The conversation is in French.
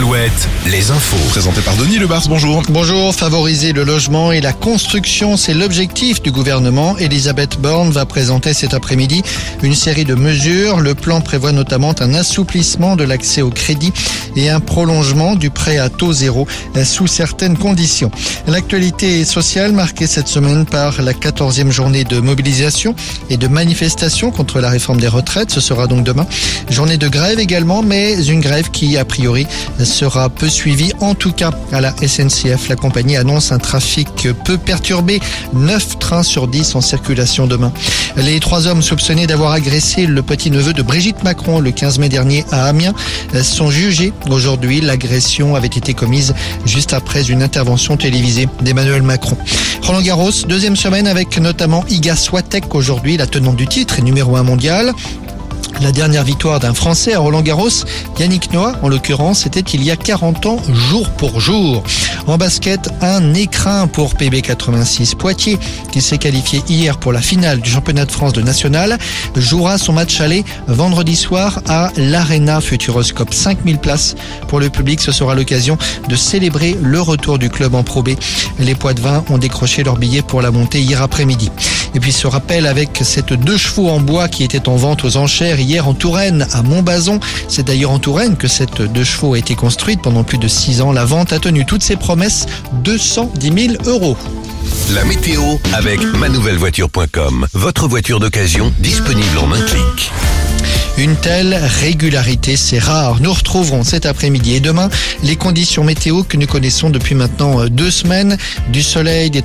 Alouette, les infos. Présenté par Denis Lebars, bonjour. Bonjour, favoriser le logement et la construction, c'est l'objectif du gouvernement. Elisabeth Borne va présenter cet après-midi une série de mesures. Le plan prévoit notamment un assouplissement de l'accès au crédit et un prolongement du prêt à taux zéro sous certaines conditions. L'actualité sociale marquée cette semaine par la 14e journée de mobilisation et de manifestation contre la réforme des retraites. Ce sera donc demain. Journée de grève également, mais une grève qui, a priori, sera peu suivie. En tout cas, à la SNCF, la compagnie annonce un trafic peu perturbé. 9 trains sur 10 en circulation demain. Les trois hommes soupçonnés d'avoir agressé le petit-neveu de Brigitte Macron le 15 mai dernier à Amiens sont jugés aujourd'hui. L'agression avait été commise juste après une intervention télévisée d'Emmanuel Macron. Roland Garros, deuxième semaine avec notamment Iga Swiatek aujourd'hui, la tenante du titre et numéro 1 mondial. La dernière victoire d'un Français à Roland Garros, Yannick Noah en l'occurrence, c'était il y a 40 ans, jour pour jour. En basket, un écrin pour PB86 Poitiers, qui s'est qualifié hier pour la finale du championnat de France de national, jouera son match aller vendredi soir à l'Arena Futuroscope. 5000 places pour le public, ce sera l'occasion de célébrer le retour du club en Pro. Les Poids-de-Vin ont décroché leur billet pour la montée hier après-midi. Et puis ce rappel avec cette deux chevaux en bois qui était en vente aux enchères hier en Touraine, à Montbazon. C'est d'ailleurs en Touraine que cette deux chevaux a été construite pendant plus de six ans. La vente a tenu toutes ses promesses, 210 000 euros. La météo avec manouvellevoiture.com. Votre voiture d'occasion disponible en un clic. Une telle régularité, c'est rare. Nous retrouverons cet après-midi et demain les conditions météo que nous connaissons depuis maintenant deux semaines. Du soleil, des